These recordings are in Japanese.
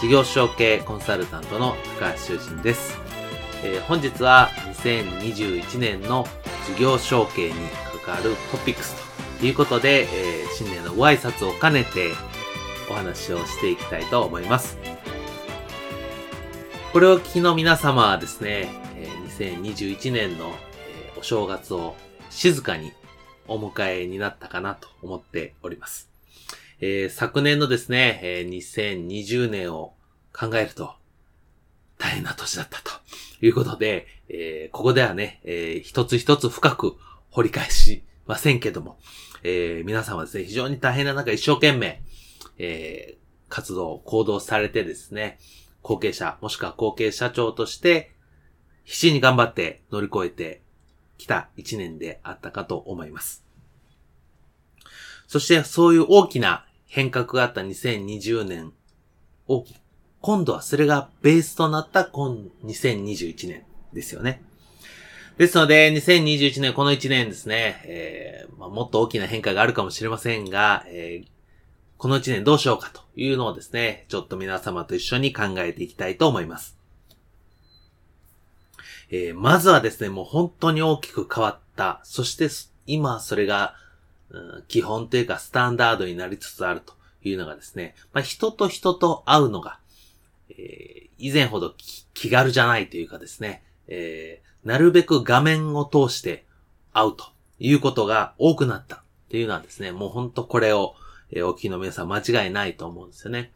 事業承継コンサルタントの高橋修人です、えー、本日は2021年の事業承継に関わるトピックスということで、えー、新年のご挨拶を兼ねてお話をしていきたいと思います。これを聞きの皆様はですね、2021年のお正月を静かにお迎えになったかなと思っております。えー、昨年のですね、えー、2020年を考えると、大変な年だったということで、えー、ここではね、えー、一つ一つ深く掘り返しませんけども、えー、皆さんはですね、非常に大変な中一生懸命、えー、活動、行動されてですね、後継者、もしくは後継社長として、必死に頑張って乗り越えてきた一年であったかと思います。そしてそういう大きな変革があった2020年を、今度はそれがベースとなった今2021年ですよね。ですので、2021年、この1年ですね、えーまあ、もっと大きな変化があるかもしれませんが、えー、この1年どうしようかというのをですね、ちょっと皆様と一緒に考えていきたいと思います。えー、まずはですね、もう本当に大きく変わった、そして今それが基本というかスタンダードになりつつあるというのがですね、まあ、人と人と会うのが、えー、以前ほど気軽じゃないというかですね、えー、なるべく画面を通して会うということが多くなったっていうのはですね、もうほんとこれを、えー、お聞きの皆さん間違いないと思うんですよね。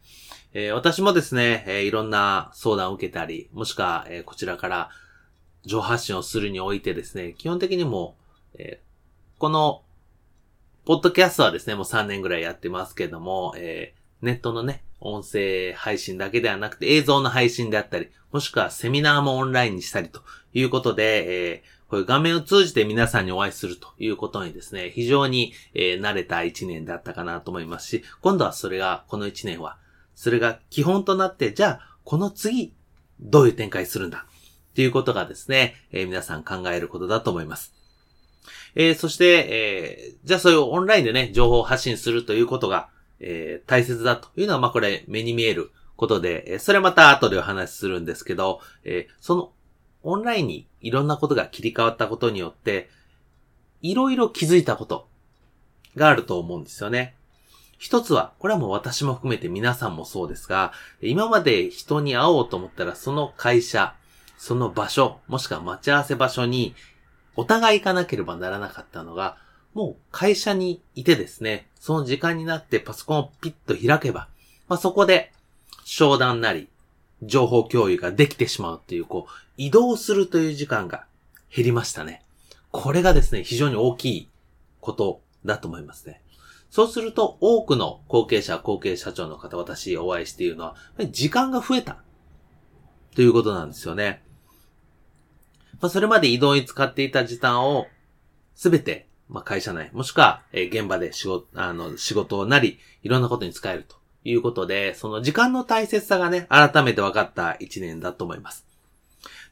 えー、私もですね、えー、いろんな相談を受けたり、もしくは、えー、こちらから情報発信をするにおいてですね、基本的にも、えー、このポッドキャストはですね、もう3年ぐらいやってますけども、えー、ネットのね、音声配信だけではなくて映像の配信であったり、もしくはセミナーもオンラインにしたりということで、えー、こういう画面を通じて皆さんにお会いするということにですね、非常に、えー、慣れた一年だったかなと思いますし、今度はそれが、この一年は、それが基本となって、じゃあ、この次、どういう展開するんだっていうことがですね、えー、皆さん考えることだと思います。えー、そして、えー、じゃあそういうオンラインでね、情報を発信するということが、えー、大切だというのは、まあこれ目に見えることで、えそれまた後でお話しするんですけど、えそのオンラインにいろんなことが切り替わったことによって、いろいろ気づいたことがあると思うんですよね。一つは、これはもう私も含めて皆さんもそうですが、今まで人に会おうと思ったらその会社、その場所、もしくは待ち合わせ場所にお互い行かなければならなかったのが、もう会社にいてですね、その時間になってパソコンをピッと開けば、まあ、そこで商談なり、情報共有ができてしまうっていう、こう、移動するという時間が減りましたね。これがですね、非常に大きいことだと思いますね。そうすると、多くの後継者、後継社長の方、私お会いしているのは、時間が増えた。ということなんですよね。まあ、それまで移動に使っていた時間を、すべて、まあ、会社内、もしくは、え、現場で仕事、あの、仕事なり、いろんなことに使えるということで、その時間の大切さがね、改めて分かった一年だと思います。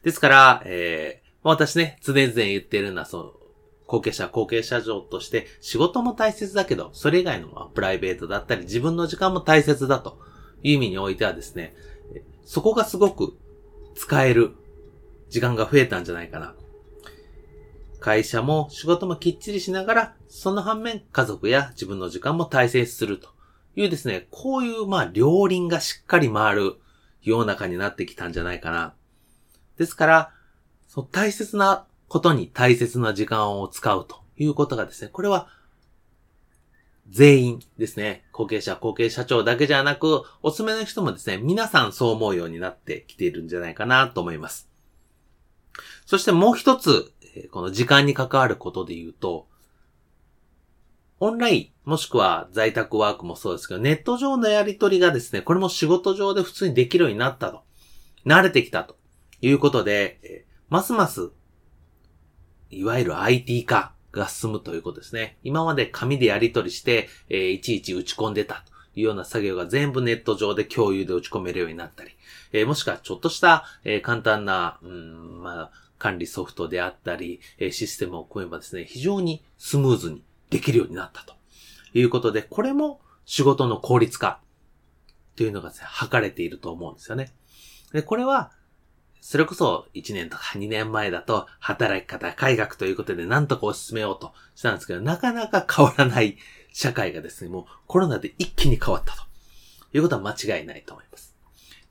ですから、えー、まあ、私ね、常々言っているのは、その、後継者、後継者長として仕事も大切だけど、それ以外のプライベートだったり自分の時間も大切だという意味においてはですね、そこがすごく使える時間が増えたんじゃないかな。会社も仕事もきっちりしながら、その反面家族や自分の時間も大切するというですね、こういうまあ両輪がしっかり回る世の中になってきたんじゃないかな。ですから、その大切なことに大切な時間を使うということがですね、これは全員ですね、後継者、後継社長だけじゃなく、おすすめの人もですね、皆さんそう思うようになってきているんじゃないかなと思います。そしてもう一つ、この時間に関わることで言うと、オンライン、もしくは在宅ワークもそうですけど、ネット上のやり取りがですね、これも仕事上で普通にできるようになったと。慣れてきたということで、ますます、いわゆる IT 化が進むということですね。今まで紙でやり取りして、え、いちいち打ち込んでたというような作業が全部ネット上で共有で打ち込めるようになったり、え、もしくはちょっとした、え、簡単な、うん、まあ、管理ソフトであったり、システムを組めばですね、非常にスムーズにできるようになったということで、これも仕事の効率化というのがですね、測れていると思うんですよね。で、これは、それこそ1年とか2年前だと働き方改革ということで何とか推し進めようとしたんですけど、なかなか変わらない社会がですね、もうコロナで一気に変わったということは間違いないと思います。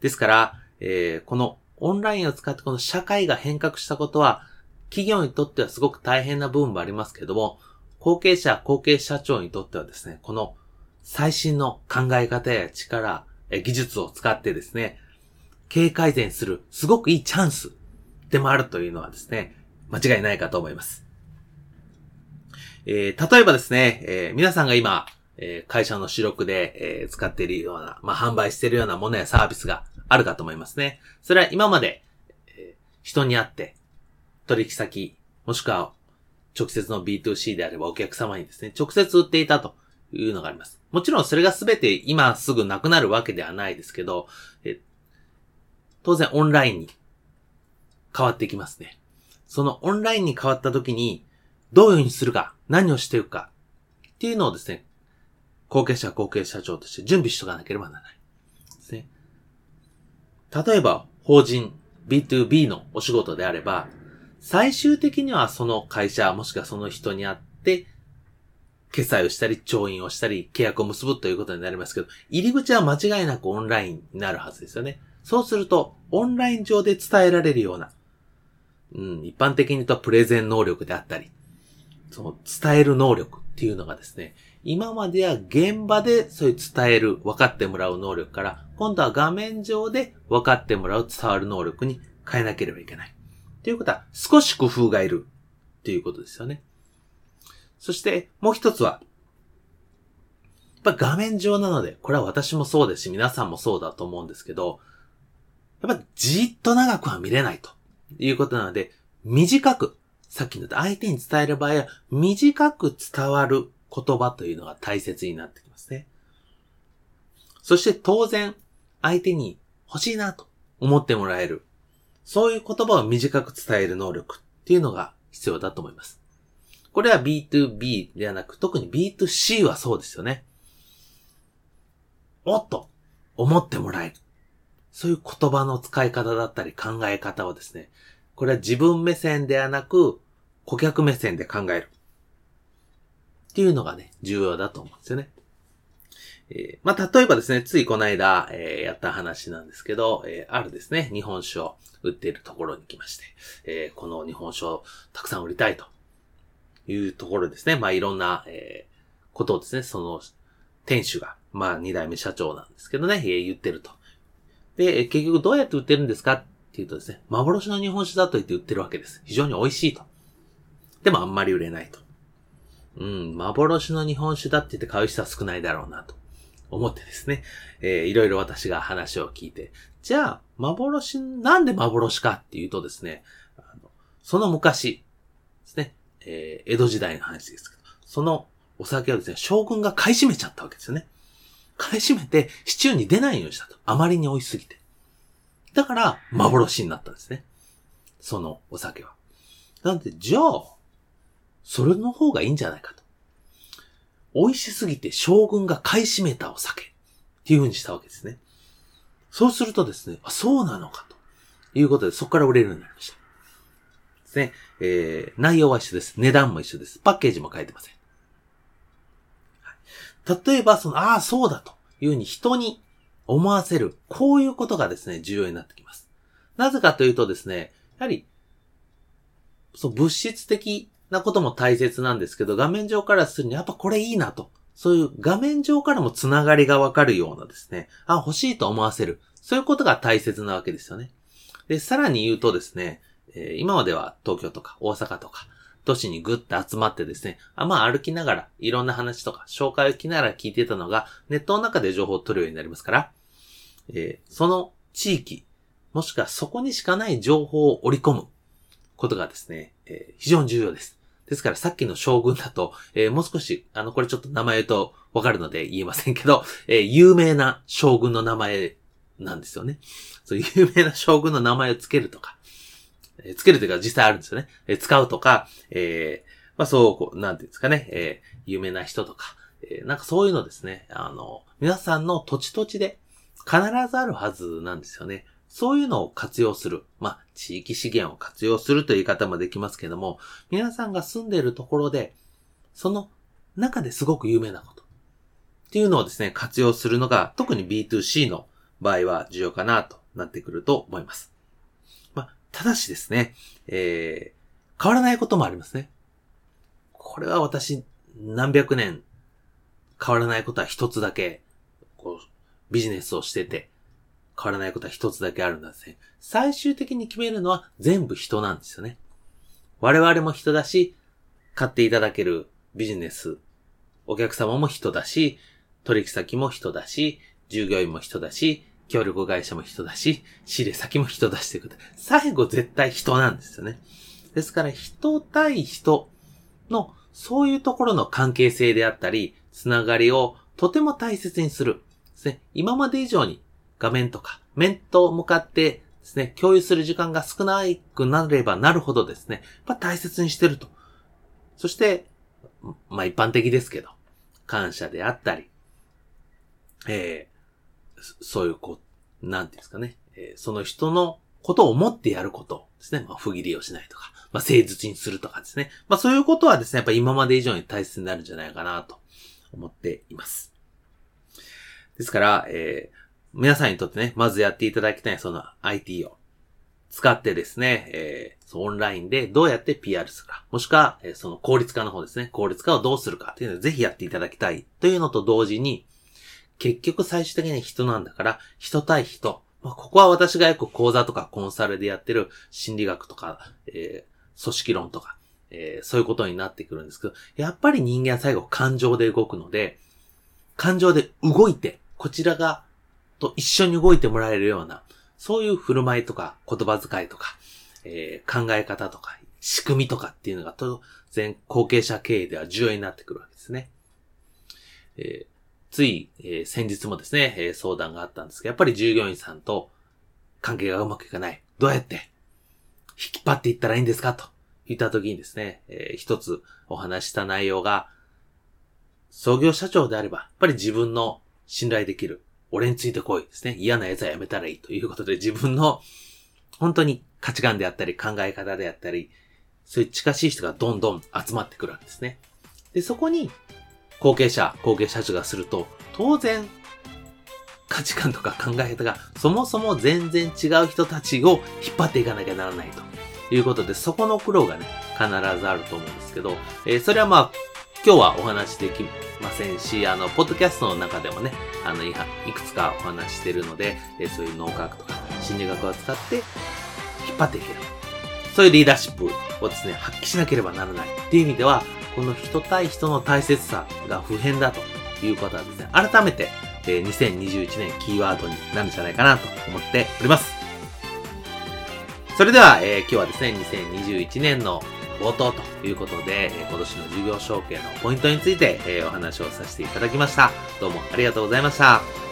ですから、えー、このオンラインを使ってこの社会が変革したことは、企業にとってはすごく大変な部分もありますけれども、後継者、後継社長にとってはですね、この最新の考え方や力、技術を使ってですね、経営改善するすごくいいチャンスでもあるというのはですね、間違いないかと思います。えー、例えばですね、えー、皆さんが今、えー、会社の主力で、え使っているような、まあ、販売しているようなものやサービスがあるかと思いますね。それは今まで、え人に会って、取引先、もしくは直接の B2C であればお客様にですね、直接売っていたというのがあります。もちろんそれが全て今すぐなくなるわけではないですけど、え当然オンラインに変わってきますね。そのオンラインに変わった時に、どういうふうにするか、何をしていくか、っていうのをですね、後継者、後継社長として準備しとかなければならない。例えば、法人 B2B のお仕事であれば、最終的にはその会社、もしくはその人に会って、決済をしたり、調印をしたり、契約を結ぶということになりますけど、入り口は間違いなくオンラインになるはずですよね。そうすると、オンライン上で伝えられるような、うん、一般的に言うとプレゼン能力であったり、その伝える能力っていうのがですね、今までは現場でそういう伝える、分かってもらう能力から、今度は画面上で分かってもらう、伝わる能力に変えなければいけない。ということは、少し工夫がいるっていうことですよね。そして、もう一つは、やっぱ画面上なので、これは私もそうですし、皆さんもそうだと思うんですけど、やっぱじっと長くは見れないということなので、短く、さっきの相手に伝える場合は、短く伝わる言葉というのが大切になってきますね。そして当然、相手に欲しいなと思ってもらえる。そういう言葉を短く伝える能力っていうのが必要だと思います。これは B2B ではなく、特に B2C はそうですよね。おっと思ってもらえる。そういう言葉の使い方だったり考え方をですね、これは自分目線ではなく、顧客目線で考える。っていうのがね、重要だと思うんですよね。えー、まあ、例えばですね、ついこの間、えー、やった話なんですけど、えー、あるですね、日本酒を売っているところに来まして、えこの日本酒をたくさん売りたいというところですね。まあ、いろんな、えことをですね、その、店主が、まあ、二代目社長なんですけどね、え言ってると。で、結局どうやって売ってるんですか？っていうとですね、幻の日本酒だと言って売ってるわけです。非常に美味しいと。でもあんまり売れないと。うん、幻の日本酒だって言って買う人は少ないだろうなと思ってですね、えー、いろいろ私が話を聞いて、じゃあ、幻、なんで幻かっていうとですね、あのその昔ですね、えー、江戸時代の話ですけど、そのお酒をですね、将軍が買い占めちゃったわけですよね。買い占めて、シチューに出ないようにしたと。あまりに美味しすぎて。だから、幻になったんですね。そのお酒は。なんで、じゃあ、それの方がいいんじゃないかと。美味しすぎて将軍が買い占めたお酒っていう風にしたわけですね。そうするとですね、あ、そうなのかということで、そこから売れるようになりました。ですね。えー、内容は一緒です。値段も一緒です。パッケージも書いてません。例えば、その、ああ、そうだというふうに人に思わせる、こういうことがですね、重要になってきます。なぜかというとですね、やはり、そう、物質的なことも大切なんですけど、画面上からするにやっぱこれいいなと。そういう画面上からもつながりがわかるようなですね、あ、欲しいと思わせる。そういうことが大切なわけですよね。で、さらに言うとですね、えー、今までは東京とか大阪とか、都市にぐって集まってですね、あまあ歩きながら、いろんな話とか、紹介を聞きながら聞いてたのが、ネットの中で情報を取るようになりますから、えー、その地域、もしくはそこにしかない情報を織り込むことがですね、えー、非常に重要です。ですからさっきの将軍だと、えー、もう少し、あの、これちょっと名前とわかるので言えませんけど、えー、有名な将軍の名前なんですよね。そう、有名な将軍の名前をつけるとか、えー、つけるというか実際あるんですよね。えー、使うとか、えー、まあそう、なんていうんですかね、えー、有名な人とか、えー、なんかそういうのですね、あの、皆さんの土地土地で必ずあるはずなんですよね。そういうのを活用する。まあ、地域資源を活用するという言い方もできますけども、皆さんが住んでいるところで、その中ですごく有名なこと。っていうのをですね、活用するのが、特に B2C の場合は重要かなとなってくると思います。まあ、ただしですね、えー、変わらないこともありますね。これは私、何百年変わらないことは一つだけ、こう、ビジネスをしてて、変わらないことは一つだけあるんですね。最終的に決めるのは全部人なんですよね。我々も人だし、買っていただけるビジネス、お客様も人だし、取引先も人だし、従業員も人だし、協力会社も人だし、仕入れ先も人だしということ、最後絶対人なんですよね。ですから人対人のそういうところの関係性であったり、つながりをとても大切にする。ですね。今まで以上に画面とか、面と向かってですね、共有する時間が少なくなればなるほどですね、やっぱ大切にしてると。そして、まあ一般的ですけど、感謝であったり、えー、そういうこう、なんていうんですかね、えー、その人のことを思ってやることですね。まあ、不義理をしないとか、まあ、誠実にするとかですね。まあ、そういうことはですね、やっぱ今まで以上に大切になるんじゃないかなと思っています。ですから、えー、皆さんにとってね、まずやっていただきたいその IT を。使ってですね、えー、オンラインでどうやって PR するか、もしくは、えー、その効率化の方ですね、効率化をどうするかっていうのをぜひやっていただきたい。というのと同時に、結局最終的に人なんだから、人対人。まあ、ここは私がよく講座とかコンサルでやってる心理学とか、えー、組織論とか、えー、そういうことになってくるんですけど、やっぱり人間は最後感情で動くので、感情で動いて、こちらがと一緒に動いてもらえるような、そういう振る舞いとか言葉遣いとか、えー、考え方とか仕組みとかっていうのが当然後継者経営では重要になってくるわけですね。えー、つい、えー、先日もですね、え、相談があったんですけど、やっぱり従業員さんと関係がうまくいかない。どうやって引っ張っていったらいいんですかと言った時にですね、えー、一つお話した内容が、創業社長であれば、やっぱり自分の信頼できる俺についてこいですね。嫌な奴はやめたらいいということで自分の本当に価値観であったり考え方であったり、そういう近しい人がどんどん集まってくるわけですね。で、そこに後継者、後継者長がすると、当然価値観とか考え方がそもそも全然違う人たちを引っ張っていかなきゃならないということで、そこの苦労がね、必ずあると思うんですけど、えー、それはまあ、今日はお話できませんし、あの、ポッドキャストの中でもね、あの、いくつかお話してるので、えそういう脳科学とか心理学を使って引っ張っていける。そういうリーダーシップをですね、発揮しなければならない。っていう意味では、この人対人の大切さが普遍だということはですね、改めて、え2021年キーワードになるんじゃないかなと思っております。それでは、えー、今日はですね、2021年の冒頭ということで、今年の事業承継のポイントについてお話をさせていただきました。どうもありがとうございました。